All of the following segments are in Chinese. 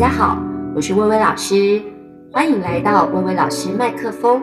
大家好，我是薇薇老师，欢迎来到薇薇老师麦克风。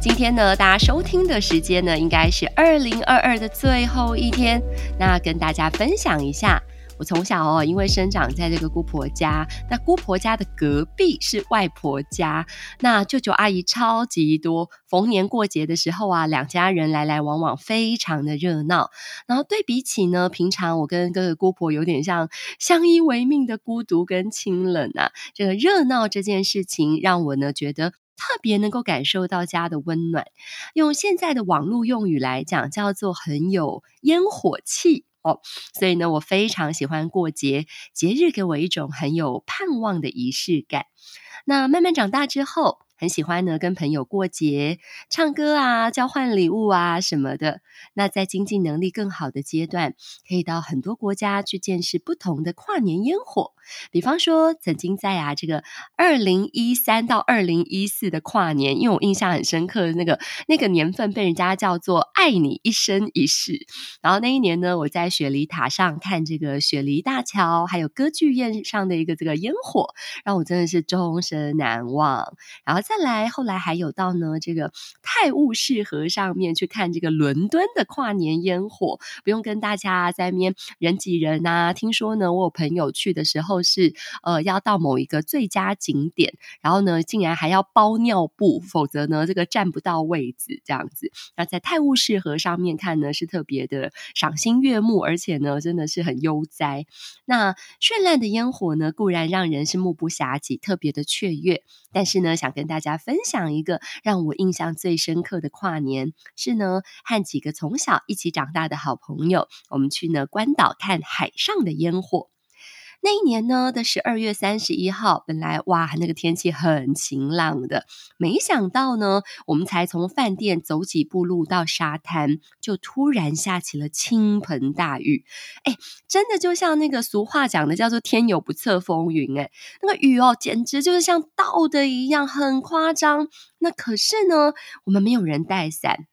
今天呢，大家收听的时间呢，应该是二零二二的最后一天，那跟大家分享一下。我从小哦，因为生长在这个姑婆家，那姑婆家的隔壁是外婆家，那舅舅阿姨超级多，逢年过节的时候啊，两家人来来往往，非常的热闹。然后对比起呢，平常我跟哥哥姑婆有点像相依为命的孤独跟清冷啊，这个热闹这件事情让我呢觉得特别能够感受到家的温暖。用现在的网络用语来讲，叫做很有烟火气。哦，所以呢，我非常喜欢过节，节日给我一种很有盼望的仪式感。那慢慢长大之后，很喜欢呢，跟朋友过节，唱歌啊，交换礼物啊什么的。那在经济能力更好的阶段，可以到很多国家去见识不同的跨年烟火。比方说，曾经在啊这个二零一三到二零一四的跨年，因为我印象很深刻的那个那个年份被人家叫做“爱你一生一世”。然后那一年呢，我在雪梨塔上看这个雪梨大桥，还有歌剧院上的一个这个烟火，让我真的是终身难忘。然后。再来，后来还有到呢这个泰晤士河上面去看这个伦敦的跨年烟火，不用跟大家在面人挤人啊。听说呢，我有朋友去的时候是呃要到某一个最佳景点，然后呢竟然还要包尿布，否则呢这个占不到位置这样子。那在泰晤士河上面看呢是特别的赏心悦目，而且呢真的是很悠哉。那绚烂的烟火呢固然让人是目不暇给，特别的雀跃，但是呢想跟大。大家分享一个让我印象最深刻的跨年，是呢和几个从小一起长大的好朋友，我们去呢关岛看海上的烟火。那一年呢的十二月三十一号，本来哇那个天气很晴朗的，没想到呢，我们才从饭店走几步路到沙滩，就突然下起了倾盆大雨。哎，真的就像那个俗话讲的，叫做“天有不测风云”。哎，那个雨哦，简直就是像倒的一样，很夸张。那可是呢，我们没有人带伞。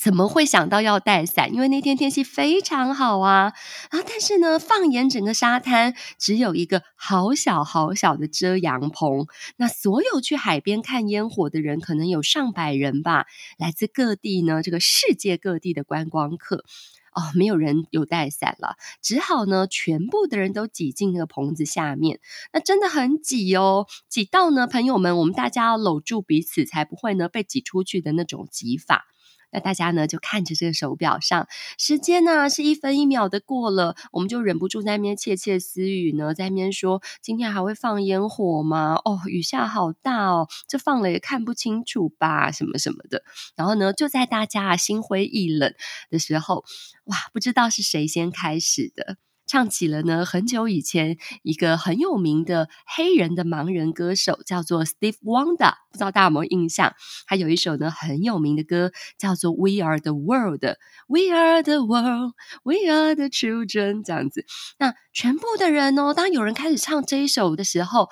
怎么会想到要带伞？因为那天天气非常好啊！然后但是呢，放眼整个沙滩，只有一个好小好小的遮阳棚。那所有去海边看烟火的人，可能有上百人吧，来自各地呢，这个世界各地的观光客。哦，没有人有带伞了，只好呢，全部的人都挤进那个棚子下面。那真的很挤哦，挤到呢，朋友们，我们大家要搂住彼此，才不会呢被挤出去的那种挤法。那大家呢就看着这个手表上，时间呢是一分一秒的过了，我们就忍不住在那边窃窃私语呢，在那边说今天还会放烟火吗？哦，雨下好大哦，这放了也看不清楚吧，什么什么的。然后呢，就在大家心灰意冷的时候，哇，不知道是谁先开始的。唱起了呢，很久以前一个很有名的黑人的盲人歌手叫做 Steve Wonder，不知道大家有没有印象？他有一首呢很有名的歌叫做 We Are the World，We Are the World，We Are the Children 这样子。那全部的人哦，当有人开始唱这一首的时候，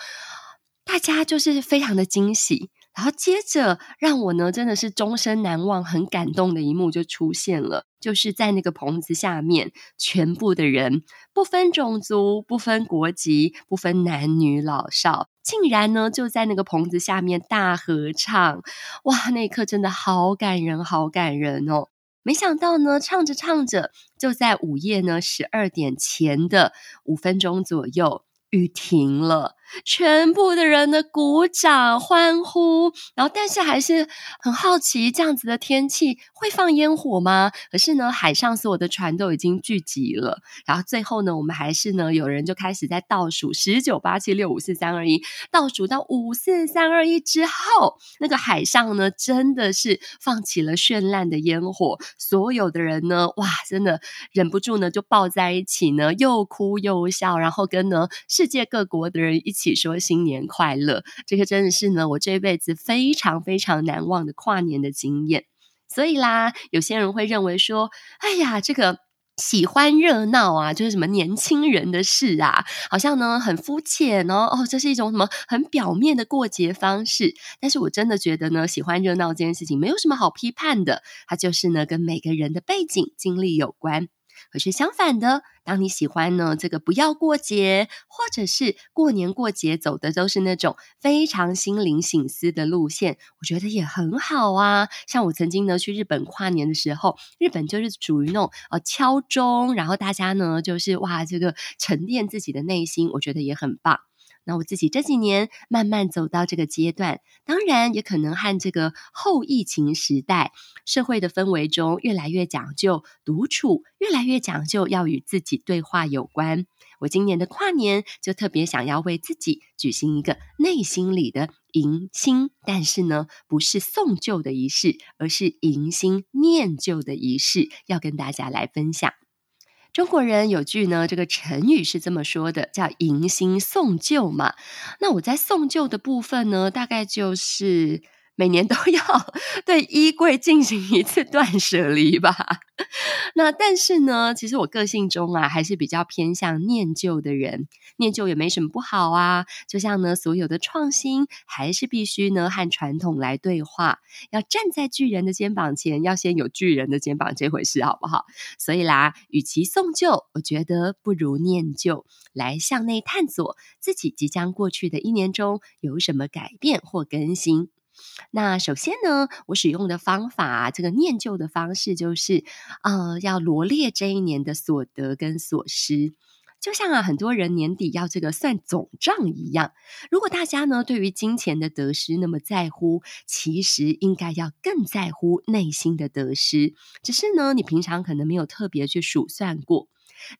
大家就是非常的惊喜。然后接着让我呢真的是终身难忘、很感动的一幕就出现了，就是在那个棚子下面，全部的人不分种族、不分国籍、不分男女老少，竟然呢就在那个棚子下面大合唱。哇，那一刻真的好感人、好感人哦！没想到呢，唱着唱着，就在午夜呢十二点前的五分钟左右，雨停了。全部的人的鼓掌欢呼，然后但是还是很好奇，这样子的天气会放烟火吗？可是呢，海上所有的船都已经聚集了，然后最后呢，我们还是呢，有人就开始在倒数十九八七六五四三二一，倒数到五四三二一之后，那个海上呢，真的是放起了绚烂的烟火，所有的人呢，哇，真的忍不住呢，就抱在一起呢，又哭又笑，然后跟呢世界各国的人一起。一起说新年快乐，这个真的是呢，我这辈子非常非常难忘的跨年的经验。所以啦，有些人会认为说，哎呀，这个喜欢热闹啊，就是什么年轻人的事啊，好像呢很肤浅哦，哦，这是一种什么很表面的过节方式。但是我真的觉得呢，喜欢热闹这件事情没有什么好批判的，它就是呢跟每个人的背景经历有关。可是相反的，当你喜欢呢这个不要过节，或者是过年过节走的都是那种非常心灵醒思的路线，我觉得也很好啊。像我曾经呢去日本跨年的时候，日本就是属于那种呃敲钟，然后大家呢就是哇这个沉淀自己的内心，我觉得也很棒。那我自己这几年慢慢走到这个阶段，当然也可能和这个后疫情时代社会的氛围中越来越讲究独处，越来越讲究要与自己对话有关。我今年的跨年就特别想要为自己举行一个内心里的迎新，但是呢，不是送旧的仪式，而是迎新念旧的仪式，要跟大家来分享。中国人有句呢，这个成语是这么说的，叫“迎新送旧”嘛。那我在送旧的部分呢，大概就是。每年都要对衣柜进行一次断舍离吧。那但是呢，其实我个性中啊，还是比较偏向念旧的人。念旧也没什么不好啊。就像呢，所有的创新还是必须呢和传统来对话。要站在巨人的肩膀前，要先有巨人的肩膀这回事，好不好？所以啦，与其送旧，我觉得不如念旧，来向内探索自己即将过去的一年中有什么改变或更新。那首先呢，我使用的方法，这个念旧的方式，就是呃，要罗列这一年的所得跟所失，就像啊，很多人年底要这个算总账一样。如果大家呢，对于金钱的得失那么在乎，其实应该要更在乎内心的得失。只是呢，你平常可能没有特别去数算过。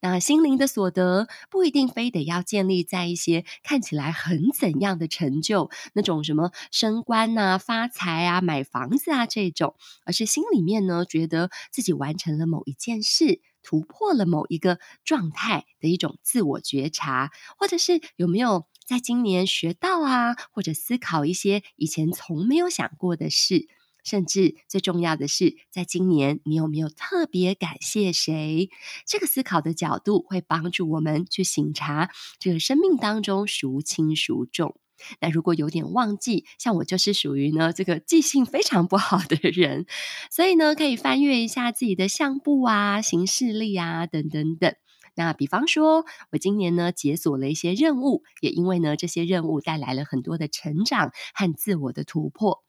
那心灵的所得不一定非得要建立在一些看起来很怎样的成就，那种什么升官啊、发财啊、买房子啊这种，而是心里面呢觉得自己完成了某一件事，突破了某一个状态的一种自我觉察，或者是有没有在今年学到啊，或者思考一些以前从没有想过的事。甚至最重要的是，在今年你有没有特别感谢谁？这个思考的角度会帮助我们去醒察这个生命当中孰轻孰重。那如果有点忘记，像我就是属于呢这个记性非常不好的人，所以呢可以翻阅一下自己的相簿啊、行事历啊等等等。那比方说，我今年呢解锁了一些任务，也因为呢这些任务带来了很多的成长和自我的突破。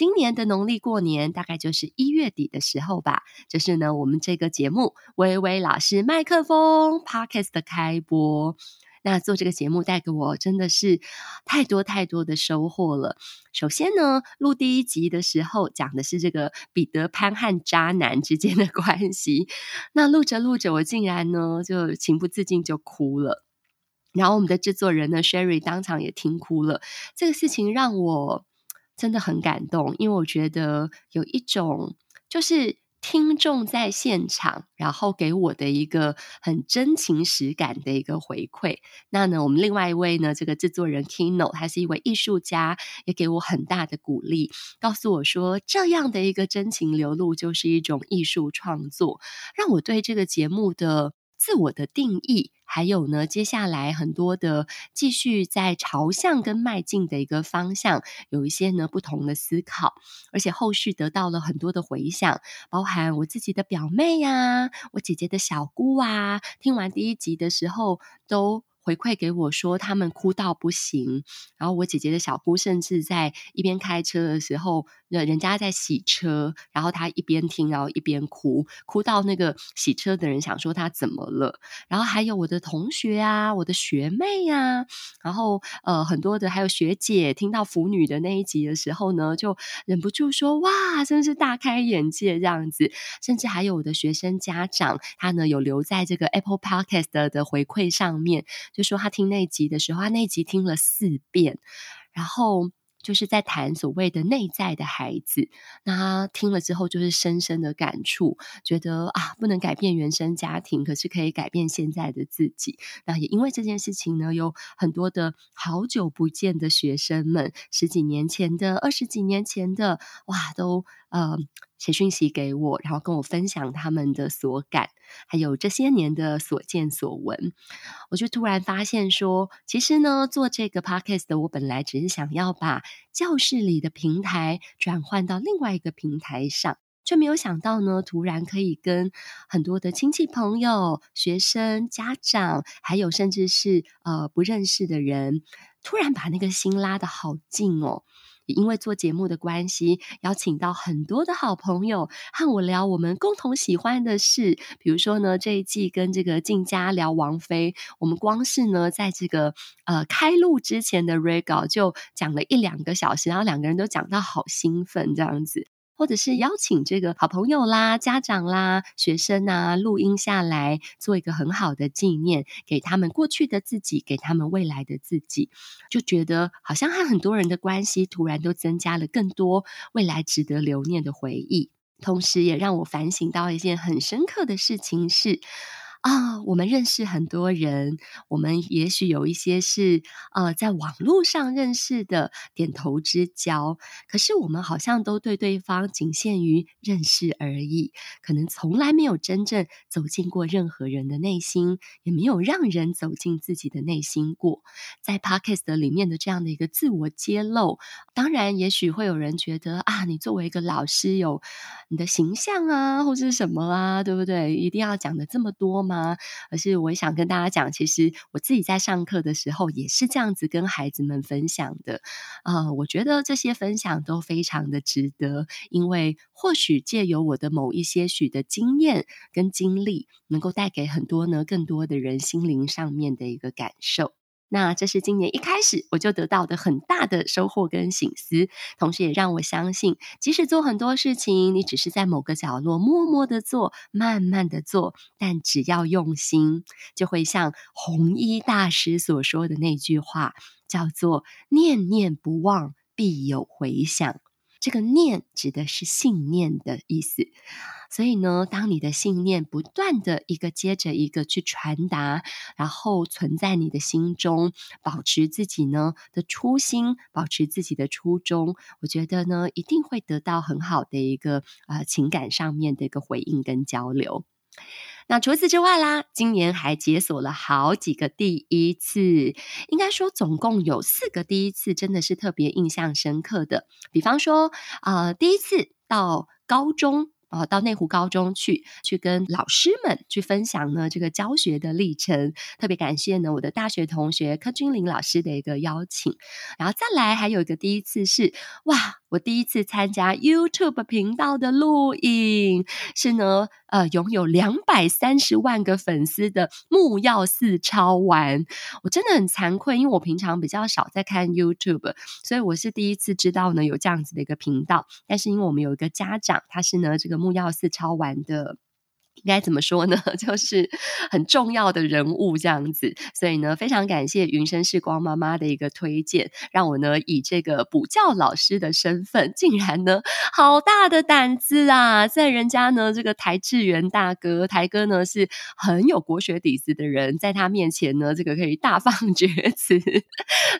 今年的农历过年大概就是一月底的时候吧，就是呢，我们这个节目薇薇老师麦克风 Podcast 的开播。那做这个节目带给我真的是太多太多的收获了。首先呢，录第一集的时候讲的是这个彼得潘和渣男之间的 关系，那录着录着，我竟然呢就情不自禁就哭了。然后我们的制作人呢 Sherry 当场也听哭了。这个事情让我。真的很感动，因为我觉得有一种就是听众在现场，然后给我的一个很真情实感的一个回馈。那呢，我们另外一位呢，这个制作人 Kino，他是一位艺术家，也给我很大的鼓励，告诉我说，这样的一个真情流露就是一种艺术创作，让我对这个节目的自我的定义。还有呢，接下来很多的继续在朝向跟迈进的一个方向，有一些呢不同的思考，而且后续得到了很多的回响，包含我自己的表妹呀、啊，我姐姐的小姑啊，听完第一集的时候都。回馈给我说，他们哭到不行。然后我姐姐的小姑甚至在一边开车的时候，人家在洗车，然后他一边听，然后一边哭，哭到那个洗车的人想说他怎么了。然后还有我的同学啊，我的学妹呀、啊，然后呃很多的还有学姐，听到腐女的那一集的时候呢，就忍不住说哇，真是大开眼界这样子。甚至还有我的学生家长，他呢有留在这个 Apple Podcast 的，的回馈上面。就说他听那集的时候，他那集听了四遍，然后就是在谈所谓的内在的孩子。那他听了之后，就是深深的感触，觉得啊，不能改变原生家庭，可是可以改变现在的自己。那也因为这件事情呢，有很多的好久不见的学生们，十几年前的、二十几年前的，哇，都呃。写讯息给我，然后跟我分享他们的所感，还有这些年的所见所闻。我就突然发现说，其实呢，做这个 podcast 的我本来只是想要把教室里的平台转换到另外一个平台上。却没有想到呢，突然可以跟很多的亲戚朋友、学生、家长，还有甚至是呃不认识的人，突然把那个心拉得好近哦。因为做节目的关系，邀请到很多的好朋友和我聊我们共同喜欢的事。比如说呢，这一季跟这个静佳聊王菲，我们光是呢，在这个呃开录之前的 regal 就讲了一两个小时，然后两个人都讲到好兴奋这样子。或者是邀请这个好朋友啦、家长啦、学生啊，录音下来做一个很好的纪念，给他们过去的自己，给他们未来的自己，就觉得好像和很多人的关系突然都增加了更多未来值得留念的回忆，同时也让我反省到一件很深刻的事情是。啊、我们认识很多人，我们也许有一些是呃在网络上认识的点头之交，可是我们好像都对对方仅限于认识而已，可能从来没有真正走进过任何人的内心，也没有让人走进自己的内心过。在 Podcast 里面的这样的一个自我揭露，当然也许会有人觉得啊，你作为一个老师有你的形象啊，或是什么啊，对不对？一定要讲的这么多吗？而是我想跟大家讲，其实我自己在上课的时候也是这样子跟孩子们分享的。啊、我觉得这些分享都非常的值得，因为或许借由我的某一些许的经验跟经历，能够带给很多呢更多的人心灵上面的一个感受。那这是今年一开始我就得到的很大的收获跟醒思，同时也让我相信，即使做很多事情，你只是在某个角落默默的做，慢慢的做，但只要用心，就会像弘一大师所说的那句话，叫做“念念不忘，必有回响”。这个“念”指的是信念的意思。所以呢，当你的信念不断的一个接着一个去传达，然后存在你的心中，保持自己呢的初心，保持自己的初衷，我觉得呢，一定会得到很好的一个呃情感上面的一个回应跟交流。那除此之外啦，今年还解锁了好几个第一次，应该说总共有四个第一次，真的是特别印象深刻的。比方说，呃，第一次到高中。哦，到内湖高中去，去跟老师们去分享呢这个教学的历程。特别感谢呢我的大学同学柯君玲老师的一个邀请。然后再来还有一个第一次是，哇，我第一次参加 YouTube 频道的录影，是呢。呃，拥有两百三十万个粉丝的木曜四超玩，我真的很惭愧，因为我平常比较少在看 YouTube，所以我是第一次知道呢有这样子的一个频道。但是因为我们有一个家长，他是呢这个木曜四超玩的。应该怎么说呢？就是很重要的人物这样子，所以呢，非常感谢云生是光妈妈的一个推荐，让我呢以这个补教老师的身份，竟然呢好大的胆子啊，在人家呢这个台智源大哥台哥呢是很有国学底子的人，在他面前呢这个可以大放 厥词，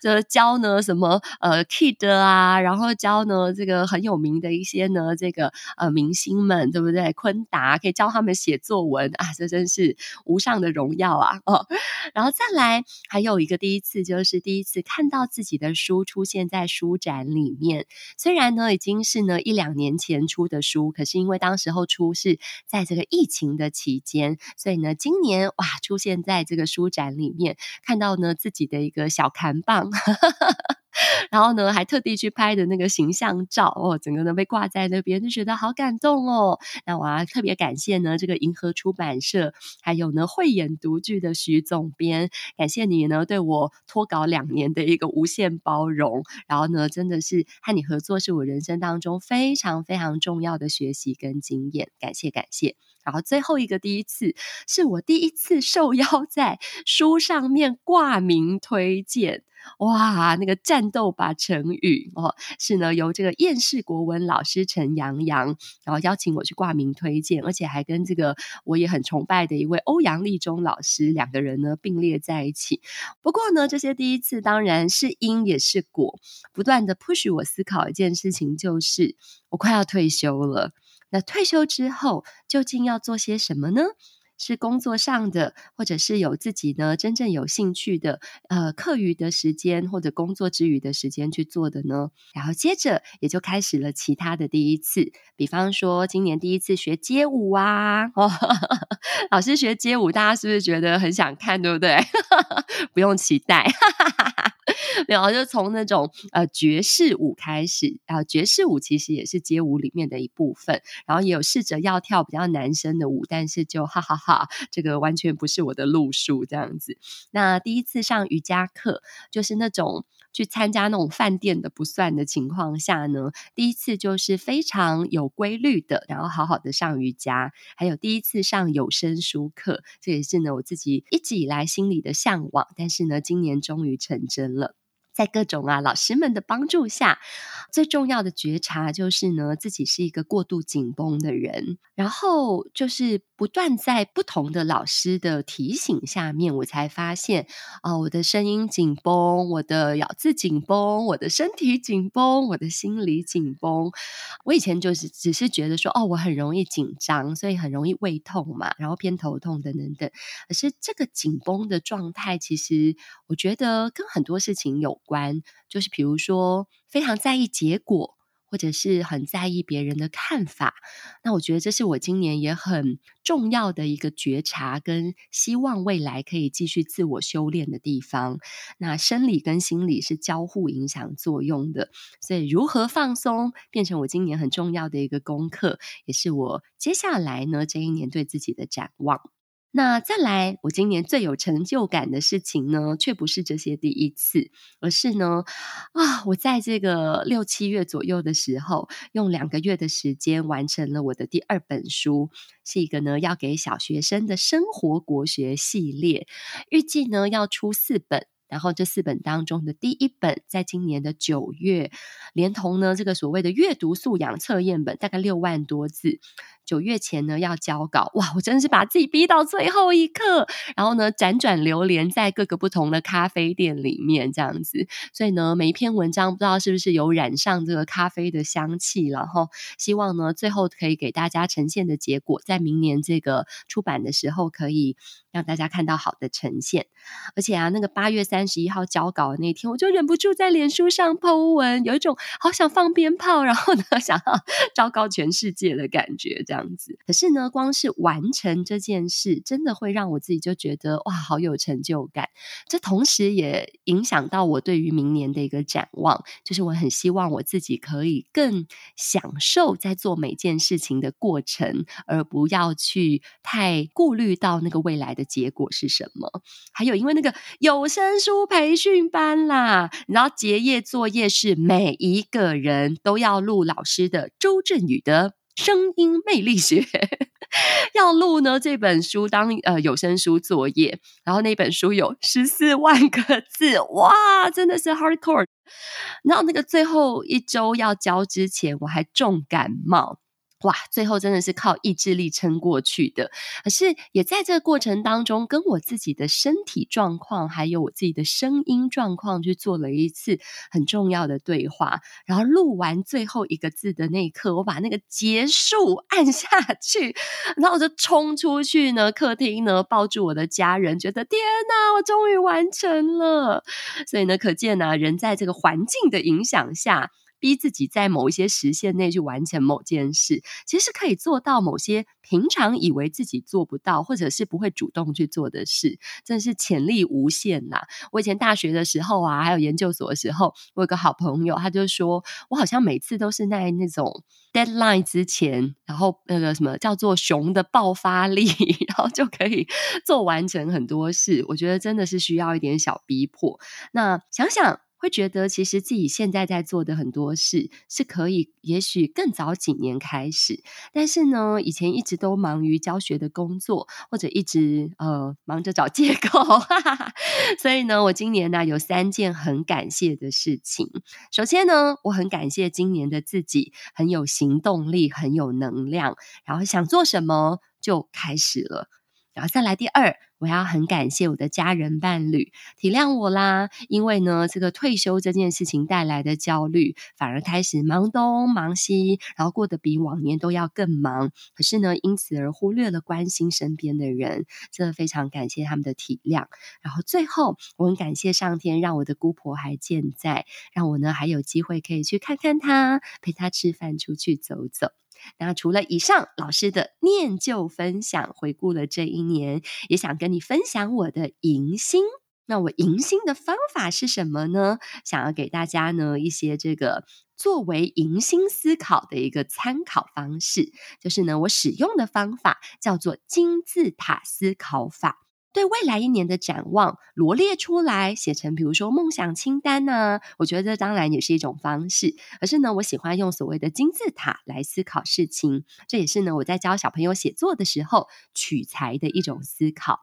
就教呢什么呃 Kid 啊，然后教呢这个很有名的一些呢这个呃明星们，对不对？昆达可以教他们写。写作文啊，这真是无上的荣耀啊！哦，然后再来还有一个第一次，就是第一次看到自己的书出现在书展里面。虽然呢已经是呢一两年前出的书，可是因为当时候出是在这个疫情的期间，所以呢今年哇出现在这个书展里面，看到呢自己的一个小刊棒。哈哈哈。然后呢，还特地去拍的那个形象照哦，整个呢被挂在那边，就觉得好感动哦。那我要特别感谢呢，这个银河出版社，还有呢慧眼独具的徐总编，感谢你呢对我脱稿两年的一个无限包容。然后呢，真的是和你合作是我人生当中非常非常重要的学习跟经验，感谢感谢。然后最后一个第一次，是我第一次受邀 在书上面挂名推荐。哇，那个战斗吧成语哦，是呢由这个厌世国文老师陈阳阳，然后邀请我去挂名推荐，而且还跟这个我也很崇拜的一位欧阳立中老师两个人呢并列在一起。不过呢，这些第一次当然是因也是果，不断的 push 我思考一件事情，就是我快要退休了。那退休之后究竟要做些什么呢？是工作上的，或者是有自己呢真正有兴趣的，呃，课余的时间或者工作之余的时间去做的呢？然后接着也就开始了其他的第一次，比方说今年第一次学街舞啊，哦，老师学街舞，大家是不是觉得很想看，对不对？不用期待。哈哈哈然后就从那种呃爵士舞开始，然后爵士舞其实也是街舞里面的一部分。然后也有试着要跳比较男生的舞，但是就哈哈哈哈，这个完全不是我的路数这样子。那第一次上瑜伽课，就是那种去参加那种饭店的不算的情况下呢，第一次就是非常有规律的，然后好好的上瑜伽。还有第一次上有声书课，这也是呢我自己一直以来心里的向往，但是呢今年终于成真了。在各种啊老师们的帮助下，最重要的觉察就是呢，自己是一个过度紧绷的人。然后就是不断在不同的老师的提醒下面，我才发现啊、我的声音紧绷，我的咬字紧绷，我的身体紧绷，我的心理紧绷。我以前就是只是觉得说，哦，我很容易紧张，所以很容易胃痛嘛，然后偏头痛等等等。可是这个紧绷的状态，其实我觉得跟很多事情有关，就是比如说非常在意结果，或者是很在意别人的看法。那我觉得这是我今年也很重要的一个觉察，跟希望未来可以继续自我修炼的地方。那生理跟心理是交互影响作用的，所以如何放松，变成我今年很重要的一个功课，也是我接下来呢这一年对自己的展望。那再来，我今年最有成就感的事情呢，却不是这些第一次，而是呢，啊，我在这个六七月左右的时候，用两个月的时间完成了我的第二本书，是一个呢要给小学生的生活国学系列，预计呢要出四本。然后这四本当中的第一本，在今年的九月，连同呢这个所谓的阅读素养测验本，大概六万多字，九月前呢要交稿，哇，我真的是把自己逼到最后一刻，然后呢辗转流连在各个不同的咖啡店里面这样子，所以呢每一篇文章不知道是不是有染上这个咖啡的香气，然后希望呢最后可以给大家呈现的结果，在明年这个出版的时候可以让大家看到好的呈现，而且啊那个八月三。十一号交稿的那天，我就忍不住在脸书上 po 文，有一种好想放鞭炮，然后呢，想要昭告全世界的感觉，这样子。可是呢，光是完成这件事，真的会让我自己就觉得哇，好有成就感。这同时也影响到我对于明年的一个展望，就是我很希望我自己可以更享受在做每件事情的过程，而不要去太顾虑到那个未来的结果是什么。还有，因为那个有声书。培训班啦，然后结业作业是每一个人都要录老师的周震宇的声音魅力学，要录呢这本书当呃有声书作业，然后那本书有十四万个字，哇，真的是 hardcore。然后那个最后一周要交之前，我还重感冒。哇，最后真的是靠意志力撑过去的。可是也在这个过程当中，跟我自己的身体状况，还有我自己的声音状况，去做了一次很重要的对话。然后录完最后一个字的那一刻，我把那个结束按下去，然后我就冲出去呢，客厅呢，抱住我的家人，觉得天哪，我终于完成了。所以呢，可见呢、人在这个环境的影响下。逼自己在某一些时限内去完成某件事，其实可以做到某些平常以为自己做不到，或者是不会主动去做的事，真的是潜力无限呐！我以前大学的时候啊，还有研究所的时候，我有个好朋友，他就说我好像每次都是在那种 deadline 之前，然后那个什么叫做熊的爆发力，然后就可以做完成很多事。我觉得真的是需要一点小逼迫。那想想。会觉得其实自己现在在做的很多事是可以，也许更早几年开始，但是呢，以前一直都忙于教学的工作，或者一直呃忙着找借口，哈哈哈。所以呢，我今年呢有三件很感谢的事情。首先呢，我很感谢今年的自己很有行动力，很有能量，然后想做什么就开始了。然后再来第二，我要很感谢我的家人伴侣体谅我啦，因为呢，这个退休这件事情带来的焦虑，反而开始忙东忙西，然后过得比往年都要更忙。可是呢，因此而忽略了关心身边的人，真的非常感谢他们的体谅。然后最后，我很感谢上天让我的姑婆还健在，让我呢还有机会可以去看看她，陪她吃饭，出去走走。那除了以上老师的念旧分享，回顾了这一年，也想跟你分享我的迎新。那我迎新的方法是什么呢？想要给大家呢一些这个作为迎新思考的一个参考方式，就是呢我使用的方法叫做金字塔思考法。对未来一年的展望罗列出来，写成比如说梦想清单呐、啊，我觉得这当然也是一种方式。可是呢，我喜欢用所谓的金字塔来思考事情，这也是呢我在教小朋友写作的时候取材的一种思考。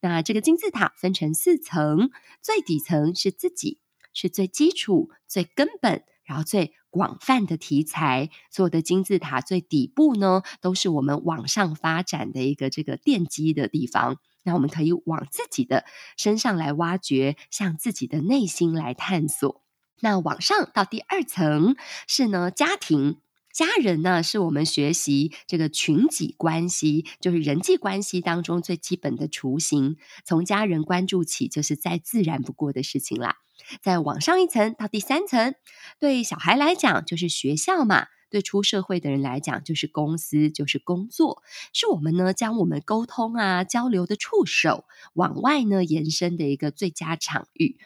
那这个金字塔分成四层，最底层是自己，是最基础、最根本，然后最广泛的题材。所有的金字塔最底部呢，都是我们往上发展的一个这个奠基的地方。那我们可以往自己的身上来挖掘，向自己的内心来探索。那往上到第二层是呢，家庭、家人呢，是我们学习这个群体关系，就是人际关系当中最基本的雏形。从家人关注起，就是再自然不过的事情啦。再往上一层到第三层，对小孩来讲就是学校嘛。对出社会的人来讲，就是公司，就是工作，是我们呢将我们沟通啊交流的触手往外呢延伸的一个最佳场域。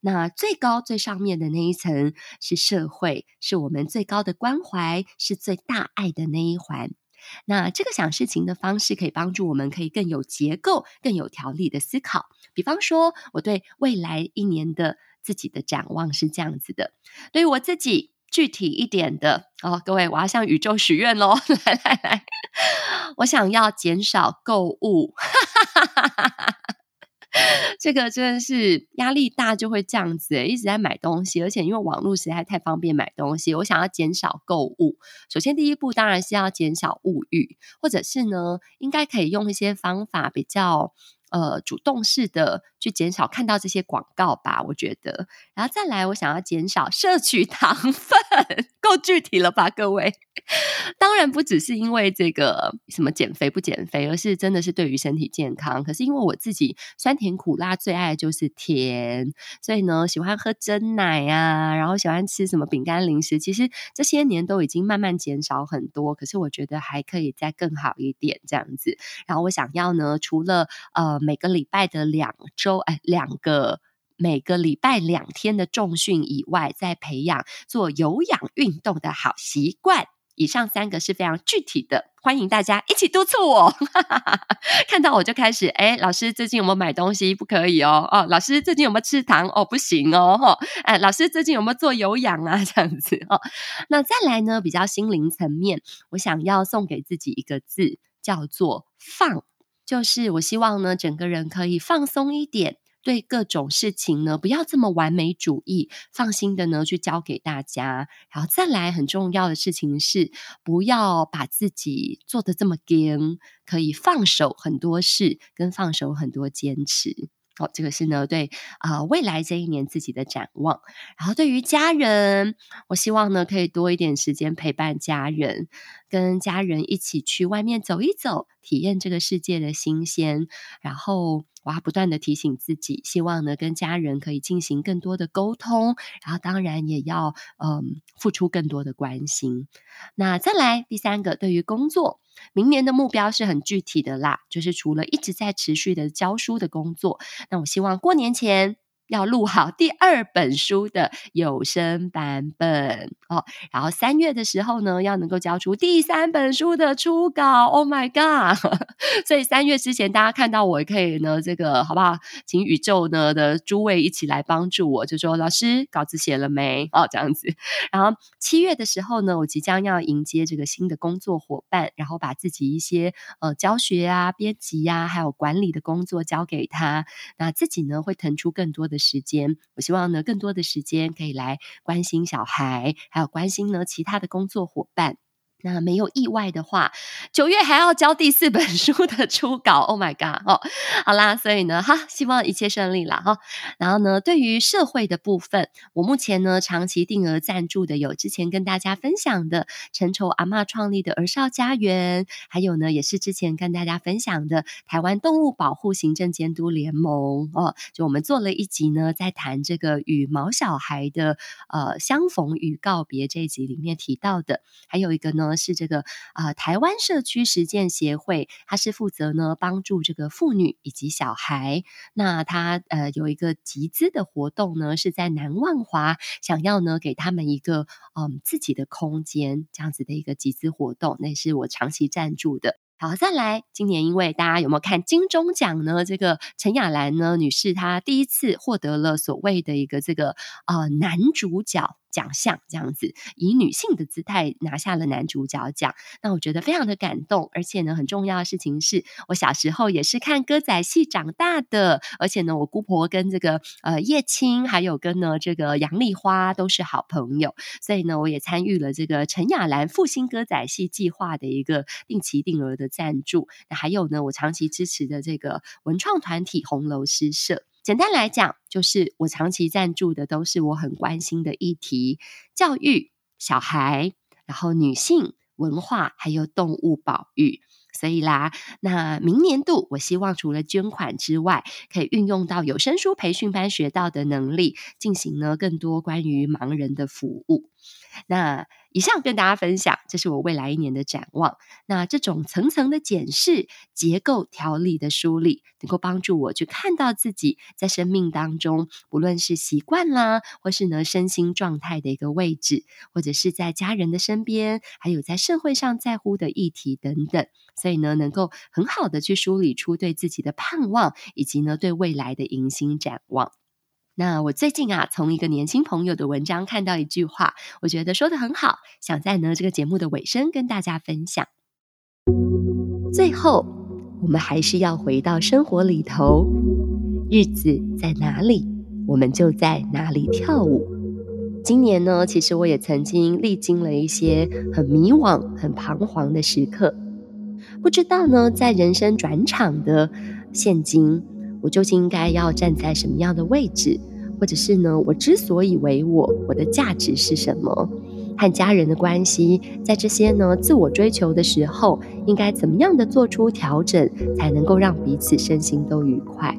那最高最上面的那一层是社会，是我们最高的关怀，是最大爱的那一环。那这个想事情的方式，可以帮助我们可以更有结构、更有条理的思考。比方说，我对未来一年的自己的展望是这样子的：对于我自己。具体一点的哦，各位，我要向宇宙许愿喽！来来来，我想要减少购物，这个真的是压力大就会这样子，一直在买东西，而且因为网络实在太方便买东西，我想要减少购物。首先，第一步当然是要减少物欲，或者是呢，应该可以用一些方法比较。呃，主动式的去减少看到这些广告吧，我觉得。然后再来，我想要减少摄取糖 分，够具体了吧，各位？当然不只是因为这个什么减肥不减肥，而是真的是对于身体健康。可是因为我自己酸甜苦辣最爱的就是甜，所以呢，喜欢喝珍奶啊，然后喜欢吃什么饼干零食。其实这些年都已经慢慢减少很多，可是我觉得还可以再更好一点这样子。然后我想要呢，除了呃。每个礼拜的两周，哎，两个每个礼拜两天的重训以外，再培养做有氧运动的好习惯。以上三个是非常具体的，欢迎大家一起督促我。看到我就开始，哎，老师最近有没有买东西？不可以哦。哦，老师最近有没有吃糖？哦，不行哦。哈，哎，老师最近有没有做有氧啊？这样子哦。那再来呢，比较心灵层面，我想要送给自己一个字，叫做放。就是我希望呢，整个人可以放松一点，对各种事情呢，不要这么完美主义，放心的呢去教给大家。然后再来很重要的事情是，不要把自己做得这么紧，可以放手很多事，跟放手很多坚持。哦，这个是呢，对啊，未来这一年自己的展望。然后对于家人，我希望呢，可以多一点时间陪伴家人，跟家人一起去外面走一走，体验这个世界的新鲜。然后我要不断的提醒自己，希望呢，跟家人可以进行更多的沟通。然后当然也要嗯，付出更多的关心。那再来第三个，对于工作。明年的目标是很具体的啦，就是除了一直在持续的教书的工作，那我希望过年前。要录好第二本书的有声版本哦，然后三月的时候呢，要能够交出第三本书的初稿。Oh my god！所以三月之前，大家看到我也可以呢，这个好不好？请宇宙呢的诸位一起来帮助我，就说老师稿子写了没？哦，这样子。然后七月的时候呢，我即将要迎接这个新的工作伙伴，然后把自己一些呃教学啊、编辑呀、啊，还有管理的工作交给他，那自己呢会腾出更多的。时间，我希望呢，更多的时间可以来关心小孩，还有关心呢其他的工作伙伴。那没有意外的话，九月还要交第四本 书的初稿。Oh my god！哦，好啦，所以呢，哈，希望一切顺利啦，哈。然后呢，对于社会的部分，我目前呢长期定额赞助的有之前跟大家分享的陈愁阿嬷创立的儿少家园，还有呢，也是之前跟大家分享的台湾动物保护行政监督联盟哦。就我们做了一集呢，在谈这个与毛小孩的呃相逢与告别这一集里面提到的，还有一个呢。是这个啊、呃，台湾社区实践协会，它是负责呢帮助这个妇女以及小孩。那它呃有一个集资的活动呢，是在南万华，想要呢给他们一个嗯、自己的空间，这样子的一个集资活动，那是我长期赞助的。好，再来，今年因为大家有没有看金钟奖呢？这个陈雅兰呢女士，她第一次获得了所谓的一个这个呃男主角。奖项这样子，以女性的姿态拿下了男主角奖，那我觉得非常的感动。而且呢，很重要的事情是我小时候也是看歌仔戏长大的，而且呢，我姑婆跟这个呃叶青，还有跟呢这个杨丽花都是好朋友，所以呢，我也参与了这个陈亚兰复兴歌仔戏计划的一个定期定额的赞助。那还有呢，我长期支持的这个文创团体红楼诗社。简单来讲，就是我长期赞助的都是我很关心的议题：教育、小孩，然后女性文化，还有动物保育。所以啦，那明年度我希望除了捐款之外，可以运用到有声书培训班学到的能力，进行呢更多关于盲人的服务。那以上跟大家分享，这是我未来一年的展望。那这种层层的检视、结构条理的梳理，能够帮助我去看到自己在生命当中，不论是习惯啦，或是呢身心状态的一个位置，或者是在家人的身边，还有在社会上在乎的议题等等。所以呢，能够很好的去梳理出对自己的盼望，以及呢对未来的迎新展望。那我最近啊，从一个年轻朋友的文章看到一句话，我觉得说得很好，想在呢这个节目的尾声跟大家分享。最后，我们还是要回到生活里头，日子在哪里，我们就在哪里跳舞。今年呢，其实我也曾经历经了一些很迷惘、很彷徨的时刻，不知道呢，在人生转场的现今。我究竟应该要站在什么样的位置，或者是呢，我之所以为我，我的价值是什么？和家人的关系，在这些呢自我追求的时候，应该怎么样的做出调整，才能够让彼此身心都愉快？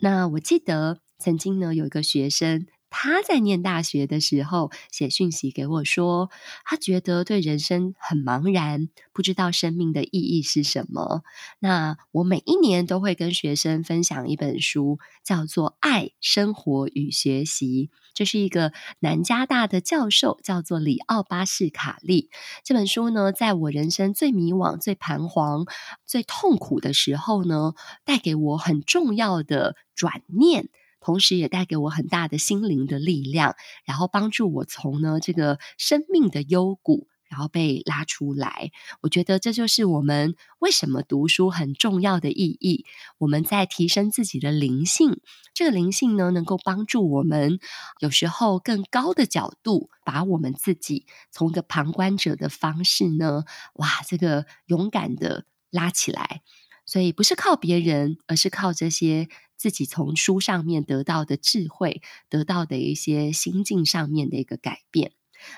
那我记得曾经呢有一个学生。他在念大学的时候写讯息给我说，他觉得对人生很茫然，不知道生命的意义是什么。那我每一年都会跟学生分享一本书，叫做《爱、生活与学习》。这是一个南加大的教授，叫做里奥巴士卡利。这本书呢，在我人生最迷惘、最彷徨、最痛苦的时候呢，带给我很重要的转念。同时也带给我很大的心灵的力量，然后帮助我从呢这个生命的幽谷，然后被拉出来。我觉得这就是我们为什么读书很重要的意义。我们在提升自己的灵性，这个灵性呢能够帮助我们有时候更高的角度，把我们自己从一个旁观者的方式呢，哇，这个勇敢的拉起来。所以不是靠别人，而是靠这些自己从书上面得到的智慧，得到的一些心境上面的一个改变。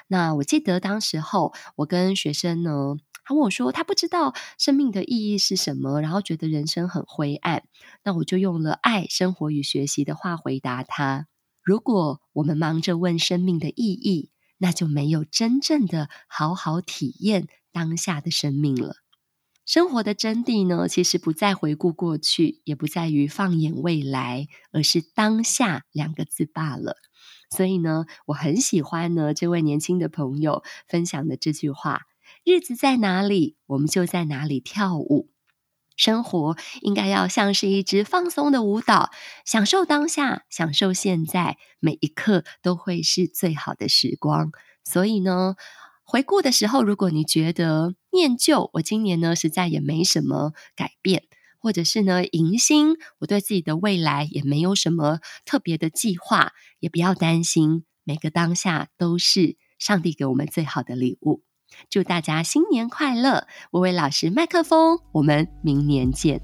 那我记得当时候我跟学生呢，他问我说他不知道生命的意义是什么，然后觉得人生很灰暗。那我就用了爱、生活与学习的话回答他：如果我们忙着问生命的意义，那就没有真正的好好体验当下的生命了。生活的真谛呢，其实不再回顾过去，也不在于放眼未来，而是当下两个字罢了。所以呢，我很喜欢呢这位年轻的朋友分享的这句话：日子在哪里，我们就在哪里跳舞。生活应该要像是一支放松的舞蹈，享受当下，享受现在，每一刻都会是最好的时光。所以呢，回顾的时候，如果你觉得念旧，我今年呢实在也没什么改变，或者是呢迎新，我对自己的未来也没有什么特别的计划，也不要担心，每个当下都是上帝给我们最好的礼物。祝大家新年快乐！薇薇老师麦克风，我们明年见。